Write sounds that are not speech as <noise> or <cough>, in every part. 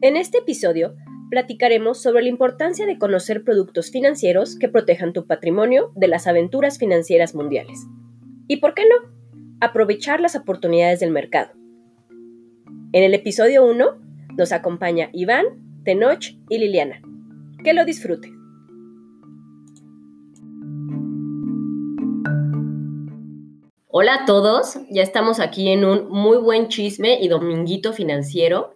En este episodio platicaremos sobre la importancia de conocer productos financieros que protejan tu patrimonio de las aventuras financieras mundiales. ¿Y por qué no? Aprovechar las oportunidades del mercado. En el episodio 1 nos acompaña Iván, Tenoch y Liliana. Que lo disfruten. Hola a todos, ya estamos aquí en un muy buen chisme y dominguito financiero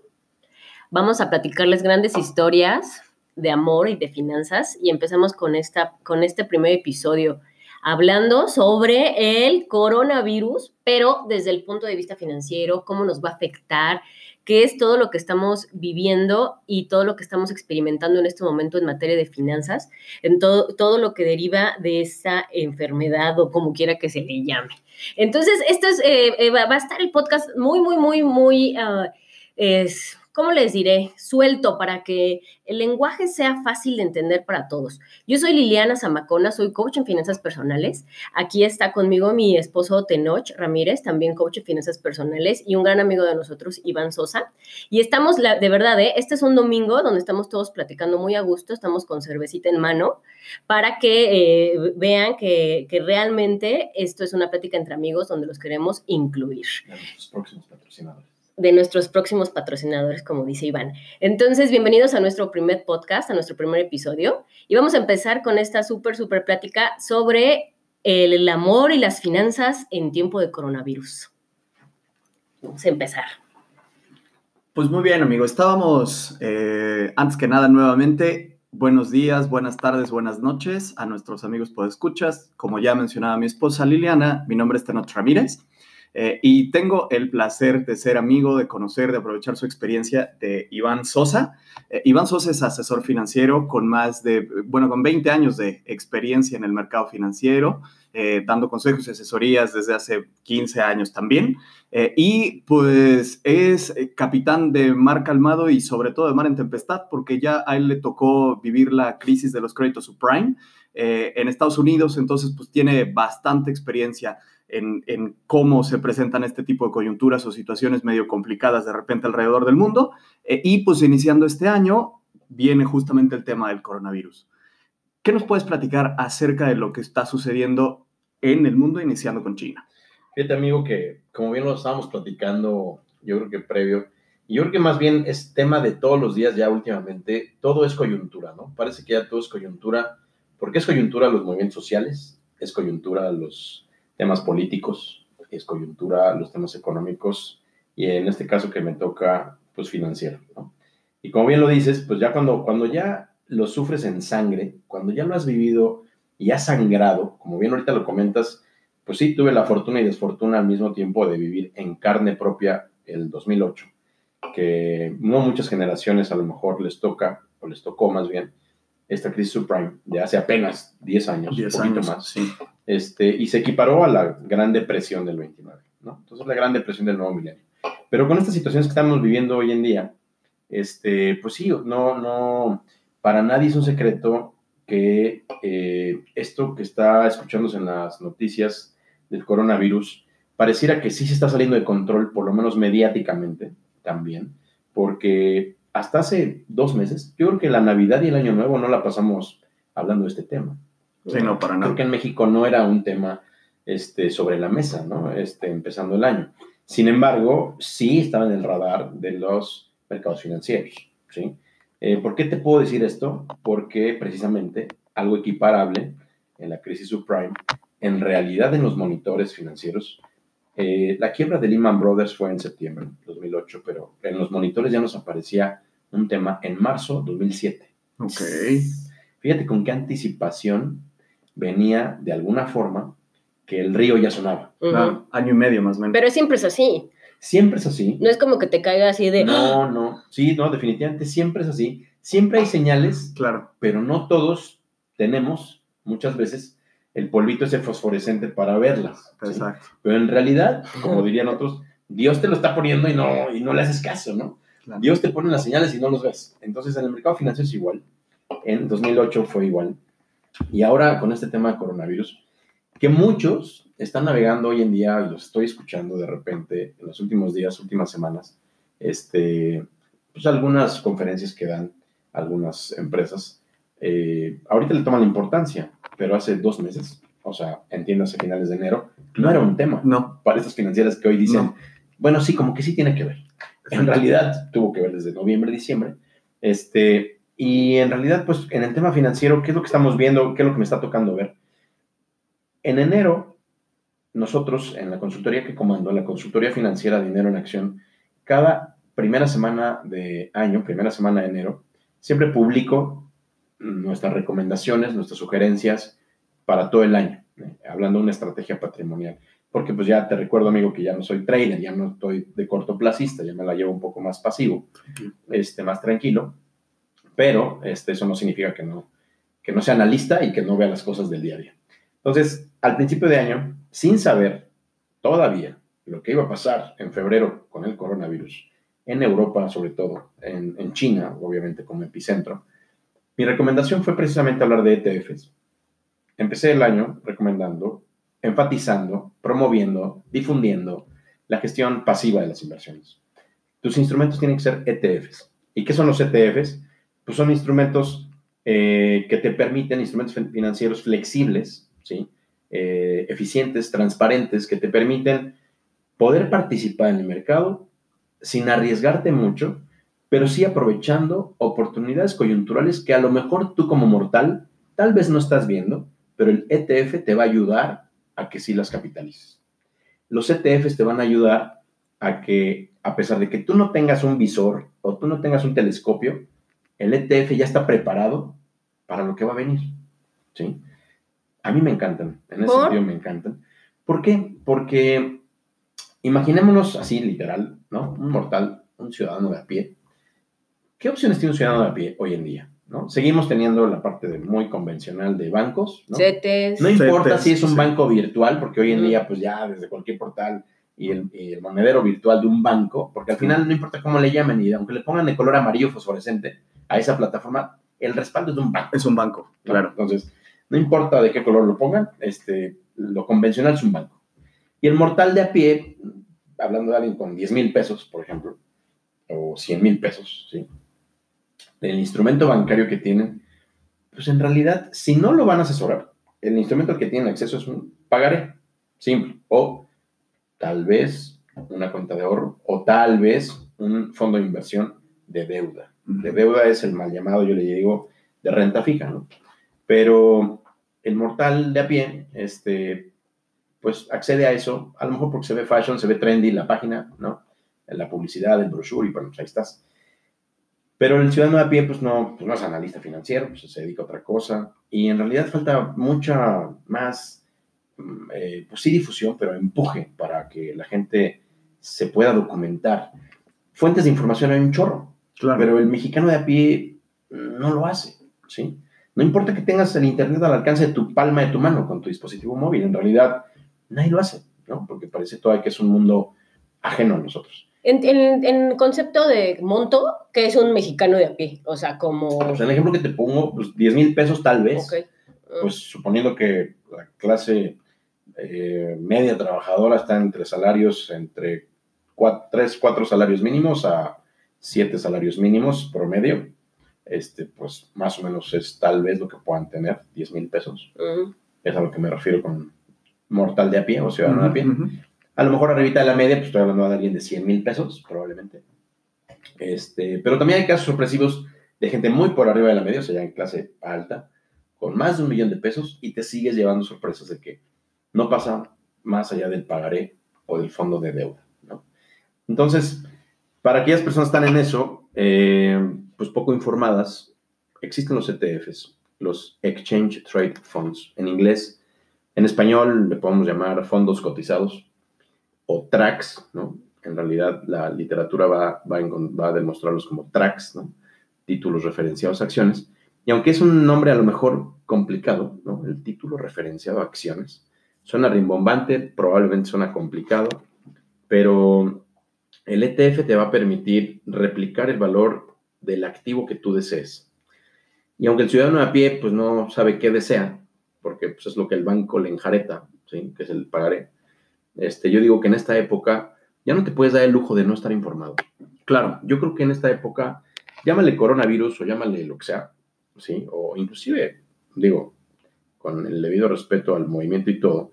Vamos a platicarles grandes historias de amor y de finanzas y empezamos con, esta, con este primer episodio hablando sobre el coronavirus, pero desde el punto de vista financiero, cómo nos va a afectar, qué es todo lo que estamos viviendo y todo lo que estamos experimentando en este momento en materia de finanzas, en todo, todo lo que deriva de esa enfermedad o como quiera que se le llame. Entonces, esto es, eh, eh, va a estar el podcast muy, muy, muy, muy... Uh, es, ¿cómo les diré? Suelto para que el lenguaje sea fácil de entender para todos. Yo soy Liliana Zamacona, soy coach en finanzas personales. Aquí está conmigo mi esposo Tenoch Ramírez, también coach en finanzas personales y un gran amigo de nosotros, Iván Sosa. Y estamos, de verdad, ¿eh? este es un domingo donde estamos todos platicando muy a gusto, estamos con cervecita en mano para que eh, vean que, realmente esto es una plática entre amigos donde los queremos incluir. próximos patrocinadores de nuestros próximos patrocinadores, como dice Iván. Entonces, bienvenidos a nuestro primer podcast, a nuestro primer episodio. Y vamos a empezar con esta súper, súper plática sobre el, amor y las finanzas en tiempo de coronavirus. Vamos a empezar. Pues muy bien, amigo. Estábamos, eh, antes que nada, nuevamente, buenos días, buenas tardes, buenas noches a nuestros amigos podescuchas. Como ya mencionaba mi esposa Liliana, mi nombre es Tenot Ramírez. Eh, y tengo el placer de ser amigo, de conocer, de aprovechar su experiencia de Iván Sosa. Eh, Iván Sosa es asesor financiero con más de, bueno, con 20 años de experiencia en el mercado financiero, eh, dando consejos y asesorías desde hace 15 años también. y pues es capitán de Mar Calmado y sobre todo de Mar en Tempestad, porque ya a él le tocó vivir la crisis de los créditos subprime en Estados Unidos, entonces pues tiene bastante experiencia en, cómo se presentan este tipo de coyunturas o situaciones medio complicadas de repente alrededor del mundo. Eh, y pues iniciando este año viene justamente el tema del coronavirus. ¿Qué nos puedes platicar acerca de lo que está sucediendo en el mundo, iniciando con China? Fíjate, amigo, que como bien lo estábamos platicando, yo creo que previo, y yo creo que más bien es tema de todos los días ya últimamente, todo es coyuntura, ¿no? Parece que ya todo es coyuntura, porque es coyuntura los movimientos sociales, es coyuntura los temas políticos, es coyuntura, los temas económicos y en este caso que me toca, pues financiero, ¿no? Y como bien lo dices, pues ya cuando, cuando ya lo sufres en sangre, cuando ya lo has vivido y has sangrado, como bien ahorita lo comentas, pues sí, tuve la fortuna y desfortuna al mismo tiempo de vivir en carne propia el 2008, que no muchas generaciones a lo mejor les toca, o les tocó más bien, esta crisis subprime de hace apenas 10 años, 10 años más. Sí. Este, y se equiparó a la Gran Depresión del 29, ¿no? Entonces, la Gran Depresión del nuevo milenio. Pero con estas situaciones que estamos viviendo hoy en día, este, pues sí, no, no, para nadie es un secreto que eh, esto que está escuchándose en las noticias del coronavirus pareciera que sí se está saliendo de control, por lo menos mediáticamente también, porque hasta hace dos meses, yo creo que la Navidad y el Año Nuevo no la pasamos hablando de este tema. Sí, no, para nada. Porque en México no era un tema este, sobre la mesa, ¿no? Este, empezando el año. Sin embargo, sí estaba en el radar de los mercados financieros, ¿sí? Eh, ¿Por qué te puedo decir esto? Porque precisamente algo equiparable en la crisis subprime, en realidad en los monitores financieros, eh, la quiebra de Lehman Brothers fue en septiembre de 2008, pero en los monitores ya nos aparecía un tema en marzo de 2007. Ok. Fíjate con qué anticipación venía de alguna forma que el río ya sonaba. Ah, año y medio más o menos. Pero siempre es así. Siempre es así. No es como que te caiga así de... No, no. Sí, no, definitivamente siempre es así. Siempre hay señales. Claro. Pero no todos tenemos, muchas veces, el polvito ese fosforescente para verlas. Exacto. Pero en realidad, como dirían otros, Dios te lo está poniendo y no, y no le haces caso, ¿no? Dios te pone las señales y no los ves. Entonces, en el mercado financiero es igual. En 2008 fue igual. Y ahora con este tema de coronavirus, que muchos están navegando hoy en día, y los estoy escuchando de repente en los últimos días, últimas semanas, este, pues algunas conferencias que dan algunas empresas, eh, ahorita le toman la importancia, pero hace dos meses, o sea, entiéndase finales de enero, no era un tema. No. Para estas financieras que hoy dicen, No. bueno, sí, como que sí tiene que ver. En realidad tuvo que ver desde noviembre, diciembre. Este, y en realidad, pues en el tema financiero, ¿qué es lo que estamos viendo? ¿Qué es lo que me está tocando ver? En enero, nosotros en la consultoría que comando, la consultoría financiera Dinero en Acción, cada primera semana de año, primera semana de enero, siempre publico nuestras recomendaciones, nuestras sugerencias para todo el año, ¿eh? hablando de una estrategia patrimonial. Porque pues ya te recuerdo, amigo, que ya no soy trader, ya no estoy de cortoplacista, ya me la llevo un poco más pasivo, este, más tranquilo, pero este, eso no significa que no, que no sea analista y que no vea las cosas del día a día. Entonces, al principio de año, sin saber todavía lo que iba a pasar en febrero con el coronavirus, en Europa sobre todo, en, en China, obviamente como epicentro, mi recomendación fue precisamente hablar de ETFs. Empecé el año recomendando, enfatizando, promoviendo, difundiendo la gestión pasiva de las inversiones. Tus instrumentos tienen que ser ETFs. ¿Y qué son los ETFs? Pues son instrumentos eh, que te permiten, instrumentos fin- financieros flexibles, ¿sí? Eh, eficientes, transparentes, que te permiten poder participar en el mercado sin arriesgarte mucho, pero sí aprovechando oportunidades coyunturales que a lo mejor tú como mortal tal vez no estás viendo, pero el ETF te va a ayudar a que sí las capitalices. Los ETFs te van a ayudar a que, a pesar de que tú no tengas un visor o tú no tengas un telescopio, el ETF ya está preparado para lo que va a venir. ¿sí? A mí me encantan, en ese ¿Por? sentido me encantan. ¿Por qué? Porque imaginémonos así, literal, ¿no? Un mortal, un ciudadano de a pie. ¿Qué opciones tiene un ciudadano de a pie hoy en día? ¿no? Seguimos teniendo la parte de muy convencional de bancos, ¿no? CETES. No importa CETES, si es un sí. banco virtual, porque hoy en día, pues ya desde cualquier portal y el, y el monedero virtual de un banco, porque al final no importa cómo le llamen, y aunque le pongan de color amarillo fosforescente a esa plataforma, el respaldo es de un banco. Es un banco, claro. Entonces, no importa de qué color lo pongan, este, lo convencional es un banco. Y el mortal de a pie, hablando de alguien con 10 mil pesos, por ejemplo, o 100 mil pesos, ¿sí? El instrumento bancario que tienen, pues en realidad, si no lo van a asesorar, el instrumento al que tienen acceso es un pagaré, simple, o tal vez una cuenta de ahorro, o tal vez un fondo de inversión de deuda. De deuda es el mal llamado, yo le digo, de renta fija, ¿no? Pero el mortal de a pie, este, pues accede a eso, a lo mejor porque se ve fashion, se ve trendy la página, ¿no? La publicidad, el brochure, y bueno, pues ahí estás. Pero el ciudadano de a pie, pues no, pues no es analista financiero, pues se dedica a otra cosa. Y en realidad falta mucha más, mm, eh, pues sí difusión, pero empuje para que la gente se pueda documentar. Fuentes de información hay un chorro, Claro. pero el mexicano de a pie no lo hace, ¿sí? No importa que tengas el internet al alcance de tu palma de tu mano con tu dispositivo móvil, en realidad nadie lo hace, ¿no? Porque parece todavía que es un mundo ajeno a nosotros. En, en- en concepto de monto, que es un mexicano de a pie? O sea, como... O sea, el ejemplo que te pongo, pues 10 mil pesos tal vez, Ok. pues suponiendo que la clase eh, media trabajadora está entre salarios, entre 3, 4 salarios mínimos a 7 salarios mínimos promedio, este, pues más o menos es tal vez lo que puedan tener, 10 mil pesos. Es a lo que me refiero con mortal de a pie o ciudadano de a pie. A lo mejor arribita de la media, pues estoy hablando de alguien de 100 mil pesos, probablemente. Este, pero también hay casos sorpresivos de gente muy por arriba de la media, o sea, ya en clase alta, con más de un millón de pesos y te sigues llevando sorpresas de que no pasa más allá del pagaré o del fondo de deuda. ¿no? Entonces, para aquellas personas que están en eso, eh, pues poco informadas, existen los ETFs, los Exchange Trade Funds, en inglés. En español le podemos llamar fondos cotizados o tracks, ¿no? En realidad la literatura va, va, a, va a demostrarlos como tracks, ¿no? Títulos referenciados a acciones. Y aunque es un nombre a lo mejor complicado, ¿no? El título referenciado a acciones. Suena rimbombante, probablemente suena complicado, pero el ETF te va a permitir replicar el valor del activo que tú desees. Y aunque el ciudadano a pie pues no sabe qué desea, porque pues, es lo que el banco le enjareta ¿sí? que es el pagaré. Este, yo digo que en esta época ya no te puedes dar el lujo de no estar informado. Claro, yo creo que en esta época, llámale coronavirus o llámale lo que sea, ¿sí? O inclusive, digo, con el debido respeto al movimiento y todo,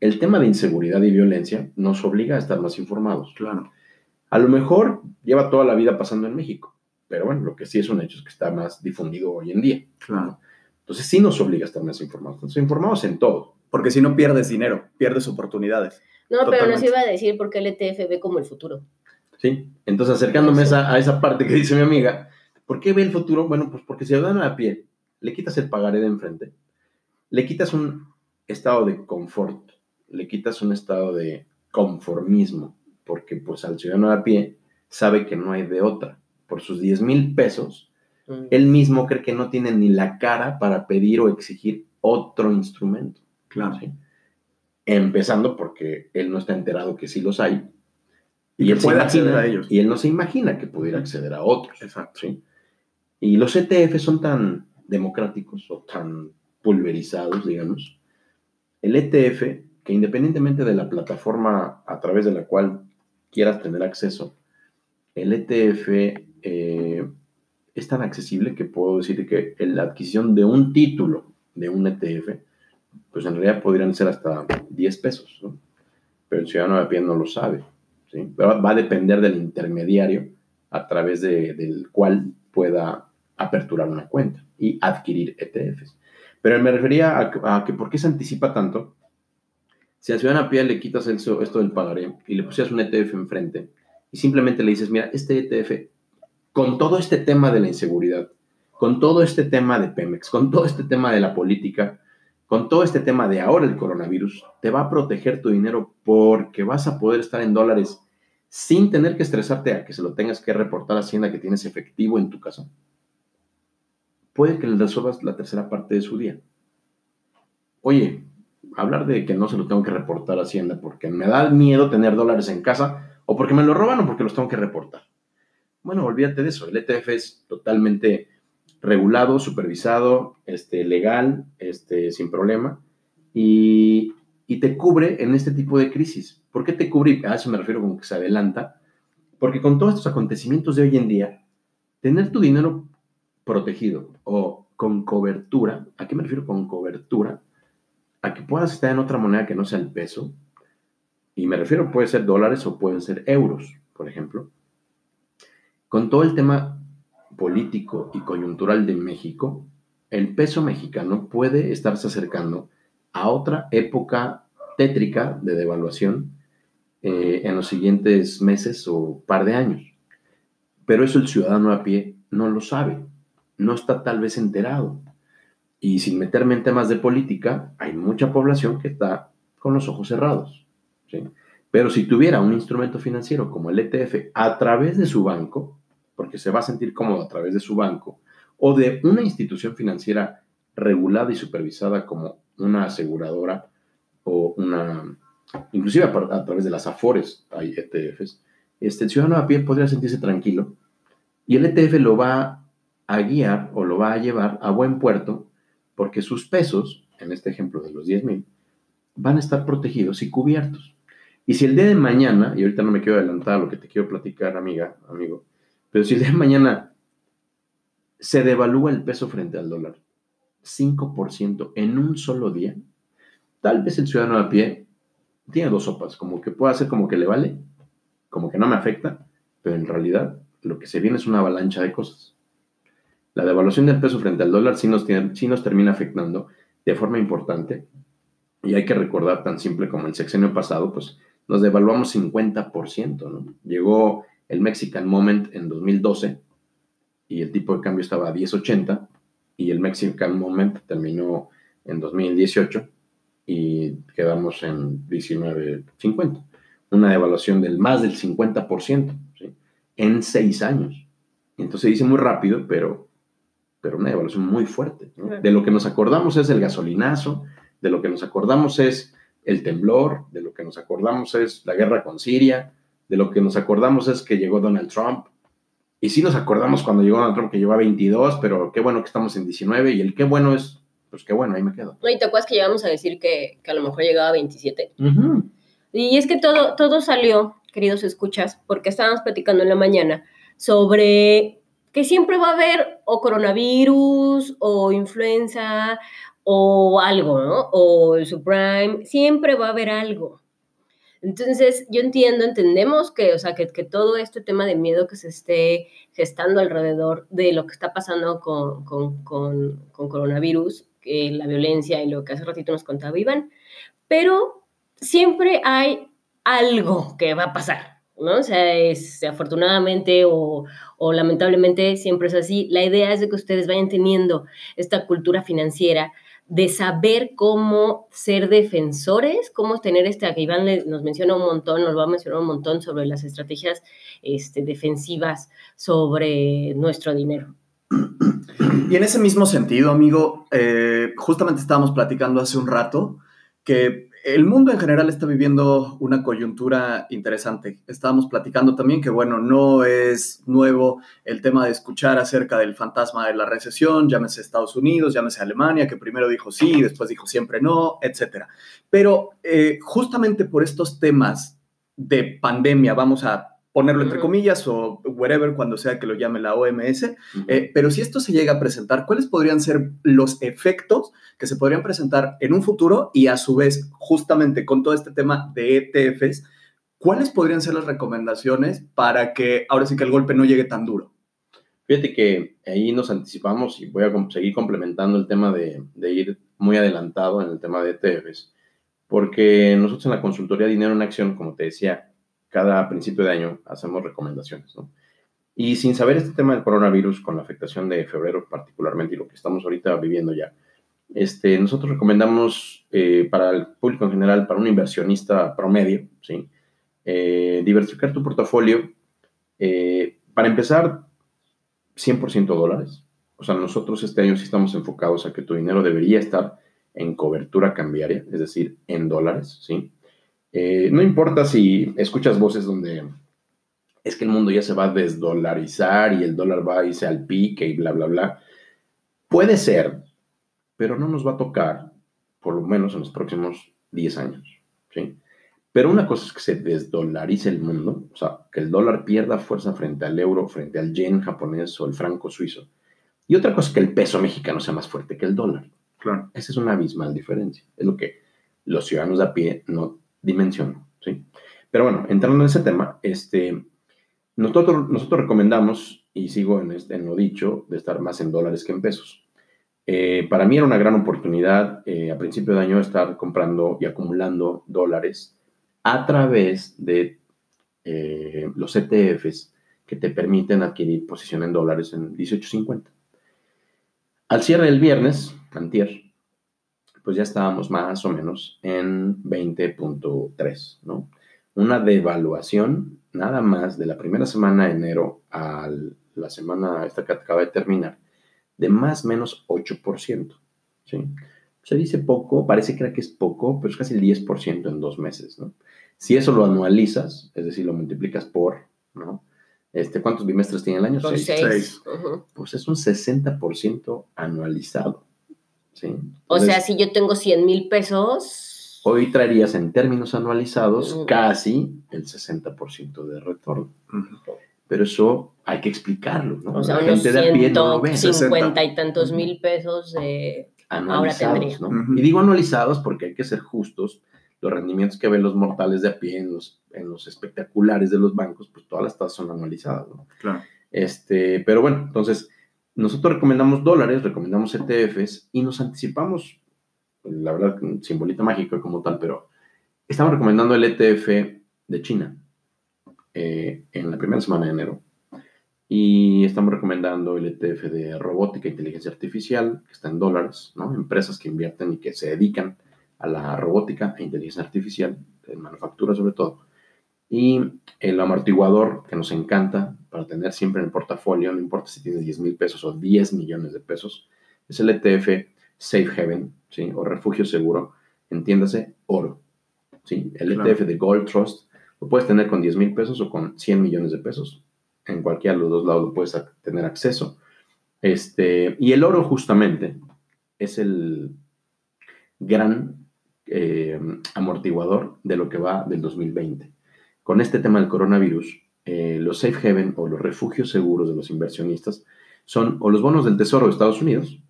el tema de inseguridad y violencia nos obliga a estar más informados. Claro. A lo mejor lleva toda la vida pasando en México, pero bueno, lo que sí es un hecho es que está más difundido hoy en día. Claro. Entonces sí nos obliga a estar más informados. Entonces, informados en todo. Porque si no pierdes dinero, pierdes oportunidades. No, pero nos iba a decir por qué el ETF ve como el futuro. ¿sí? Entonces, acercándome a esa, a esa parte que dice mi amiga, ¿por qué ve el futuro? Bueno, pues porque si dan a la piel, le quitas el pagaré de enfrente, le quitas un estado de confort, le quitas un estado de conformismo, porque pues al ciudadano a pie sabe que no hay de otra. Por sus 10 mil pesos, Mm. él mismo cree que no tiene ni la cara para pedir o exigir otro instrumento. Claro. ¿sí? Empezando porque él no está enterado que sí los hay. Y él se puede imagina- acceder a ellos. Y él no se imagina que pudiera acceder a otros. Exacto. ¿sí? Y los ETF son tan democráticos o tan pulverizados, digamos. El ETF, que independientemente de la plataforma a través de la cual quieras tener acceso, el ETF eh, es tan accesible que puedo decir que la adquisición de un título de un ETF, pues en realidad podrían ser hasta 10 pesos, ¿no? pero el ciudadano de pie no lo sabe. ¿sí? Pero va a depender del intermediario a través de- del cual pueda aperturar una cuenta y adquirir ETFs. Pero me refería a que por qué se anticipa tanto. Si al ciudadano a le quitas esto del pagaré y le pusieras un ETF enfrente y simplemente le dices, mira, este ETF, con todo este tema de la inseguridad, con todo este tema de Pemex, con todo este tema de la política, con todo este tema de ahora el coronavirus, te va a proteger tu dinero porque vas a poder estar en dólares sin tener que estresarte a que se lo tengas que reportar a Hacienda que tienes efectivo en tu casa. Puede que le resuelvas la tercera parte de su día. Oye, hablar de que no se lo tengo que reportar a Hacienda porque me da miedo tener dólares en casa o porque me lo roban o porque los tengo que reportar. Bueno, olvídate de eso. El ETF es totalmente regulado, supervisado, este, legal, este, sin problema, y, y te cubre en este tipo de crisis. ¿Por qué te cubre? A eso me refiero como que se adelanta, porque con todos estos acontecimientos de hoy en día, tener tu dinero protegido o con cobertura, ¿a qué me refiero con cobertura? A que puedas estar en otra moneda que no sea el peso, y me refiero, puede ser dólares o pueden ser euros, por ejemplo. Con todo el tema político y coyuntural de México, el peso mexicano puede estarse acercando a otra época tétrica de devaluación eh, en los siguientes meses o par de años. Pero eso el ciudadano a pie no lo sabe, no está tal vez enterado. Y sin meterme en temas de política, hay mucha población que está con los ojos cerrados. ¿sí? Pero si tuviera un instrumento financiero como el ETF a través de su banco, porque se va a sentir cómodo a través de su banco, o de una institución financiera regulada y supervisada como una aseguradora o una, inclusive a, través de las AFORES hay ETFs, este, el ciudadano a pie podría sentirse tranquilo y el ETF lo va a guiar o lo va a llevar a buen puerto porque sus pesos, en este ejemplo de los 10 mil, van a estar protegidos y cubiertos. Y si el día de mañana, y ahorita no me quiero adelantar a lo que te quiero platicar, amiga, amigo, pero si el día de mañana se devalúa el peso frente al dólar, 5% en un solo día, tal vez el ciudadano a pie tiene dos sopas, como que puede hacer como que le vale, como que no me afecta, pero en realidad lo que se viene es una avalancha de cosas. La devaluación del peso frente al dólar sí nos, sí nos termina afectando de forma importante. Y hay que recordar, tan simple como el sexenio pasado, pues nos devaluamos 50%, ¿no? Llegó el Mexican Moment en 2012 y el tipo de cambio estaba a 10.80 y el Mexican Moment terminó en 2018 y quedamos en 19.50. Una devaluación del más del 50% ¿sí? en seis años. Entonces dice muy rápido, pero, pero una devaluación muy fuerte. ¿no? De lo que nos acordamos es el gasolinazo, de lo que nos acordamos es el temblor, de lo que nos acordamos es la guerra con Siria, de lo que nos acordamos es que llegó Donald Trump. Y sí nos acordamos cuando llegó Donald Trump que llevaba 22, pero qué bueno que estamos en 19 y el qué bueno es pues qué bueno, ahí me quedo. No, y te acuerdas que llegamos a decir que, que a lo mejor llegaba a 27. Y es que todo, todo salió, queridos escuchas, porque estábamos platicando en la mañana sobre que siempre va a haber o coronavirus o influenza o algo, ¿no? O el subprime, siempre va a haber algo. Entonces, yo entiendo, entendemos que, o sea, que, que, todo este tema de miedo que se esté gestando alrededor de lo que está pasando con, con, con, con coronavirus, la violencia y lo que hace ratito nos contaba Iván, pero siempre hay algo que va a pasar, ¿no? O sea, es, afortunadamente o, o, lamentablemente siempre es así. La idea es de que ustedes vayan teniendo esta cultura financiera de saber cómo ser defensores, cómo tener este, que Iván nos menciona un montón, nos va a mencionar un montón sobre las estrategias este, defensivas sobre nuestro dinero. Y en ese mismo sentido, amigo, eh, justamente estábamos platicando hace un rato que el mundo en general está viviendo una coyuntura interesante. Estábamos platicando también que, bueno, no es nuevo el tema de escuchar acerca del fantasma de la recesión, llámese Estados Unidos, llámese Alemania, que primero dijo sí, después dijo siempre no, etc. Pero eh, justamente por estos temas de pandemia, vamos a ponerlo entre comillas o whatever cuando sea que lo llame la OMS. Eh, pero si esto se llega a presentar, ¿cuáles podrían ser los efectos que se podrían presentar en un futuro y a su vez, justamente con todo este tema de ETFs, cuáles podrían ser las recomendaciones para que ahora sí que el golpe no llegue tan duro? Fíjate que ahí nos anticipamos y voy a seguir complementando el tema de, de ir muy adelantado en el tema de ETFs, porque nosotros en la consultoría Dinero en Acción, como te decía, cada principio de año hacemos recomendaciones, ¿no? Y sin saber este tema del coronavirus, con la afectación de febrero particularmente y lo que estamos ahorita viviendo ya, este, nosotros recomendamos eh, para el público en general, para un inversionista promedio, ¿sí? Eh, diversificar tu portafolio. Eh, para empezar, 100% dólares. O sea, nosotros este año sí estamos enfocados a que tu dinero debería estar en cobertura cambiaria, es decir, en dólares, ¿sí? Eh, no importa si escuchas voces donde es que el mundo ya se va a desdolarizar y el dólar va a irse al pique y bla, bla, bla. Puede ser, pero no nos va a tocar, por lo menos en los próximos 10 años. ¿sí? Pero una cosa es que se desdolarice el mundo, o sea, que el dólar pierda fuerza frente al euro, frente al yen japonés o el franco suizo. Y otra cosa es que el peso mexicano sea más fuerte que el dólar. Claro. Esa es una abismal diferencia. Es lo que los ciudadanos de a pie no dimensión, ¿sí? Pero bueno, entrando en ese tema, este, nosotros, recomendamos, y sigo en, este, en lo dicho, de estar más en dólares que en pesos. Eh, para mí era una gran oportunidad eh, a principio de año estar comprando y acumulando dólares a través de eh, los ETFs que te permiten adquirir posición en dólares en 18.50. Al cierre del viernes, antier, pues ya estábamos más o menos en 20.3, ¿no? Una devaluación nada más de la primera semana de enero a la semana esta que acaba de terminar, de más o menos 8%, ¿sí? Se dice poco, parece que es poco, pero es casi el 10% en dos meses, ¿no? Si eso lo anualizas, es decir, lo multiplicas por, ¿no? Este, ¿Cuántos bimestres tiene el año? Seis. Seis. Pues es un 60% anualizado. O sea, si yo tengo 100 mil pesos... Hoy traerías en términos anualizados casi el 60% de retorno. Pero eso hay que explicarlo, ¿no? O sea, La gente de a pie no lo ve. 50 y tantos mil pesos de... Ahora tendría. ¿no? Y digo anualizados porque hay que ser justos. Los rendimientos que ven los mortales de a pie en los, en los espectaculares de los bancos, pues todas las tasas son anualizadas, ¿no? Claro. Este, pero bueno, entonces nosotros recomendamos dólares, recomendamos ETFs y nos anticipamos, la verdad, sin bolita mágica como tal, pero estamos recomendando el ETF de China eh, en la primera semana de enero. Y estamos recomendando el ETF de robótica e inteligencia artificial, que está en dólares, ¿no? Empresas que invierten y que se dedican a la robótica e inteligencia artificial, en manufactura sobre todo. Y el amortiguador que nos encanta para tener siempre en el portafolio, no importa si tienes 10 mil pesos o 10 millones de pesos, es el ETF Safe Haven, ¿sí? o refugio seguro, entiéndase, oro. ¿sí? El ETF de Gold Trust lo puedes tener con 10 mil pesos o con 100 millones de pesos. En cualquiera de los dos lados lo puedes tener acceso. Este, y el oro justamente es el gran eh, amortiguador de lo que va del 2020. Con este tema del coronavirus, eh, los safe haven o los refugios seguros de los inversionistas son o los bonos del Tesoro de Estados Unidos,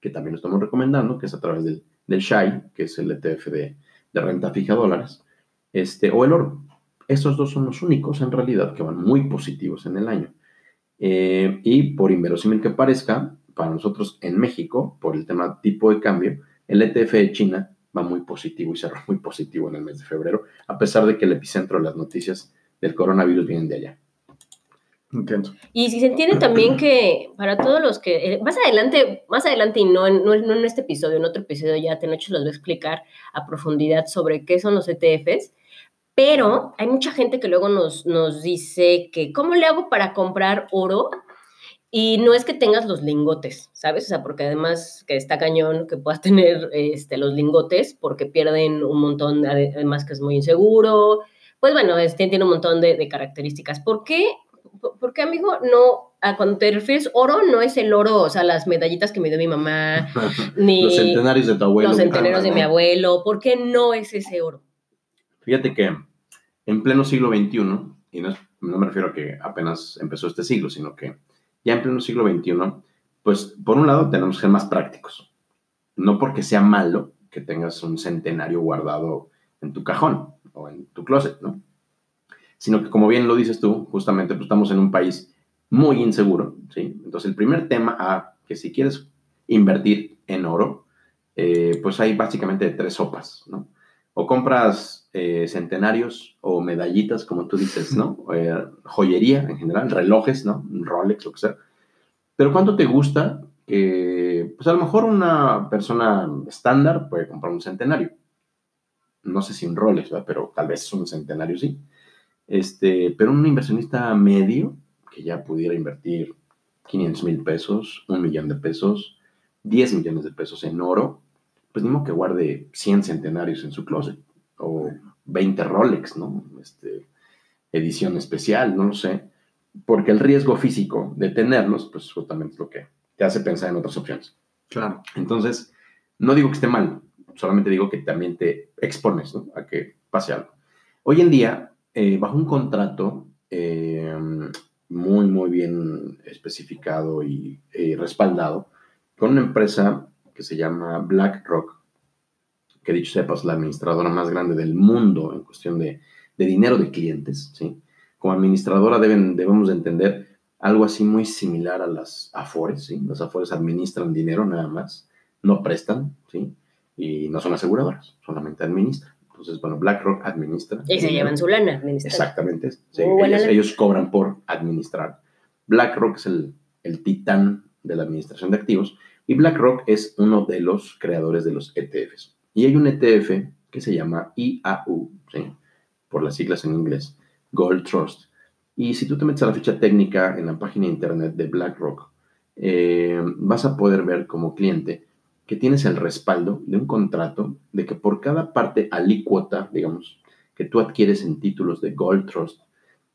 que también lo estamos recomendando, que es a través del, del SHAI, que es el ETF de, de renta fija dólares, este, o el oro. Estos dos son los únicos en realidad que van muy positivos en el año. Eh, y por inverosímil que parezca, para nosotros en México, por el tema tipo de cambio, el ETF de China va muy positivo y cerró muy positivo en el mes de febrero, a pesar de que el epicentro de las noticias del coronavirus vienen de allá. Entiendo. Y si se entiende también que para todos los que, eh, más adelante, más adelante y no en, no, en este episodio, en otro episodio ya Tenocho los voy a explicar a profundidad sobre qué son los ETFs, pero hay mucha gente que luego nos, nos dice que, ¿cómo le hago para comprar oro? Y no es que tengas los lingotes, ¿sabes? O sea, porque además que está cañón que puedas tener este, los lingotes porque pierden un montón, además que es muy inseguro. Pues bueno, este, tiene un montón de, de características. ¿Por qué ¿por qué, amigo, no, a cuando te refieres oro, no es el oro, o sea, las medallitas que me dio mi mamá, <laughs> ni los centenarios de tu abuelo. los centenarios de mi abuelo, ¿por qué no es ese oro? Fíjate que en pleno siglo XXI, y no, es- no me refiero a que apenas empezó este siglo, sino que ya en pleno siglo XXI, pues por un lado tenemos que ser más prácticos. No porque sea malo que tengas un centenario guardado en tu cajón o en tu closet, ¿no? Sino que como bien lo dices tú, justamente pues, estamos en un país muy inseguro, ¿sí? Entonces el primer tema a que si quieres invertir en oro, eh, pues hay básicamente tres sopas, ¿no? O compras eh, centenarios o medallitas, como tú dices, ¿no? <laughs> Eh, joyería en general, relojes, ¿no? Rolex, lo que sea. Pero ¿cuánto te gusta que, pues a lo mejor una persona estándar puede comprar un centenario? No sé si un Rolex, ¿verdad? pero tal vez un centenario sí. Este, pero un inversionista medio que ya pudiera invertir 500 mil pesos, un millón de pesos, 10 millones de pesos en oro, pues ni modo que guarde 100 centenarios en su closet o 20 Rolex, ¿no? Este, edición especial, no lo sé, porque el riesgo físico de tenerlos, pues justamente es lo que te hace pensar en otras opciones. Claro. Entonces, no digo que esté mal, solamente digo que también te expones ¿no? a que pase algo. Hoy en día, eh, bajo un contrato eh, muy, muy bien especificado y eh, respaldado, con una empresa que se llama BlackRock, que dicho sepa es la administradora más grande del mundo en cuestión de, de dinero de clientes, ¿sí? Como administradora deben, debemos de entender algo así muy similar a las AFORES, ¿sí? Las AFORES administran dinero nada más, no prestan, ¿sí? Y no son aseguradoras, solamente administran. Entonces, bueno, BlackRock administra. Y se llevan su lana. Exactamente. sí, ellos, lana. ellos cobran por administrar. BlackRock es el, el titán de la administración de activos y BlackRock es uno de los creadores de los ETFs. Y hay un ETF que se llama IAU, ¿sí? por las siglas en inglés, Gold Trust. Y si tú te metes a la ficha técnica en la página de internet de BlackRock, eh, vas a poder ver como cliente que tienes el respaldo de un contrato de que por cada parte alícuota, digamos, que tú adquieres en títulos de Gold Trust,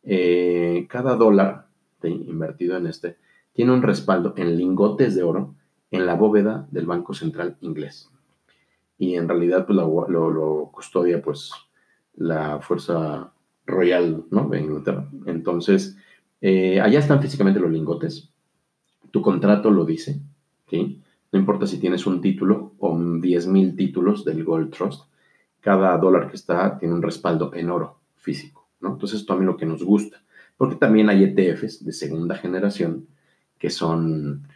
eh, cada dólar de- invertido en este tiene un respaldo en lingotes de oro en la bóveda del Banco Central inglés. Y en realidad pues, lo, custodia pues la Fuerza Royal ¿no? de Inglaterra. Entonces, eh, allá están físicamente los lingotes. Tu contrato lo dice, ¿sí? No importa si tienes un título o 10.000 títulos del Gold Trust, cada dólar que está tiene un respaldo en oro físico, ¿no? Entonces, esto a mí lo que nos gusta, porque también hay ETFs de segunda generación que son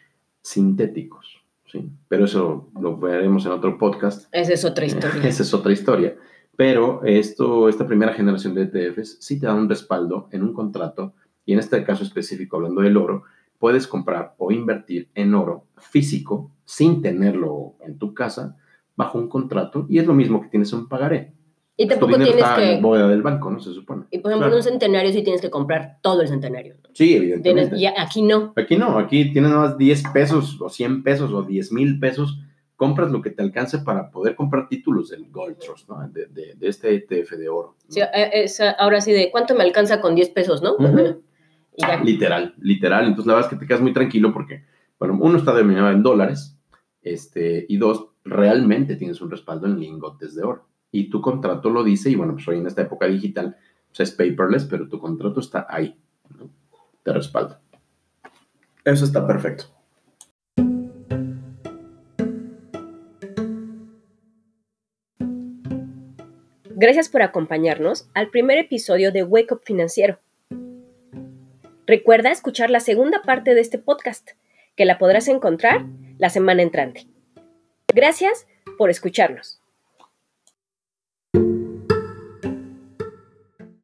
sintéticos, ¿sí? Pero eso lo veremos en otro podcast. Esa es otra historia. <laughs> Esa es otra historia. Pero esto, esta primera generación de ETFs sí te da un respaldo en un contrato y en este caso específico, hablando del oro, puedes comprar o invertir en oro físico sin tenerlo en tu casa bajo un contrato y es lo mismo que tienes un pagaré. Y Tu tampoco tienes está en que. bóveda del banco, ¿no? Se supone. Y por ejemplo, Claro. en un centenario sí tienes que comprar todo el centenario. Sí, Tienes- evidentemente. y aquí no. Aquí no, aquí tienes nada más 10 pesos o 100 pesos o 10 mil pesos. Compras lo que te alcance para poder comprar títulos del Gold Trust, ¿no? De, de- de este ETF de oro. ¿no? Sí, eh, es, ahora sí, de cuánto me alcanza con 10 pesos, ¿no? Ujú. Y ya. Literal, literal. Entonces, la verdad es que te quedas muy tranquilo porque, bueno, uno está denominado en dólares Este, y dos, realmente tienes un respaldo en lingotes de oro. Y tu contrato lo dice, y bueno, pues hoy en esta época digital pues es paperless, pero tu contrato está ahí, ¿no? Te respalda. Eso está perfecto. Gracias por acompañarnos al primer episodio de Wake Up Financiero. Recuerda escuchar la segunda parte de este podcast, que la podrás encontrar la semana entrante. Gracias por escucharnos.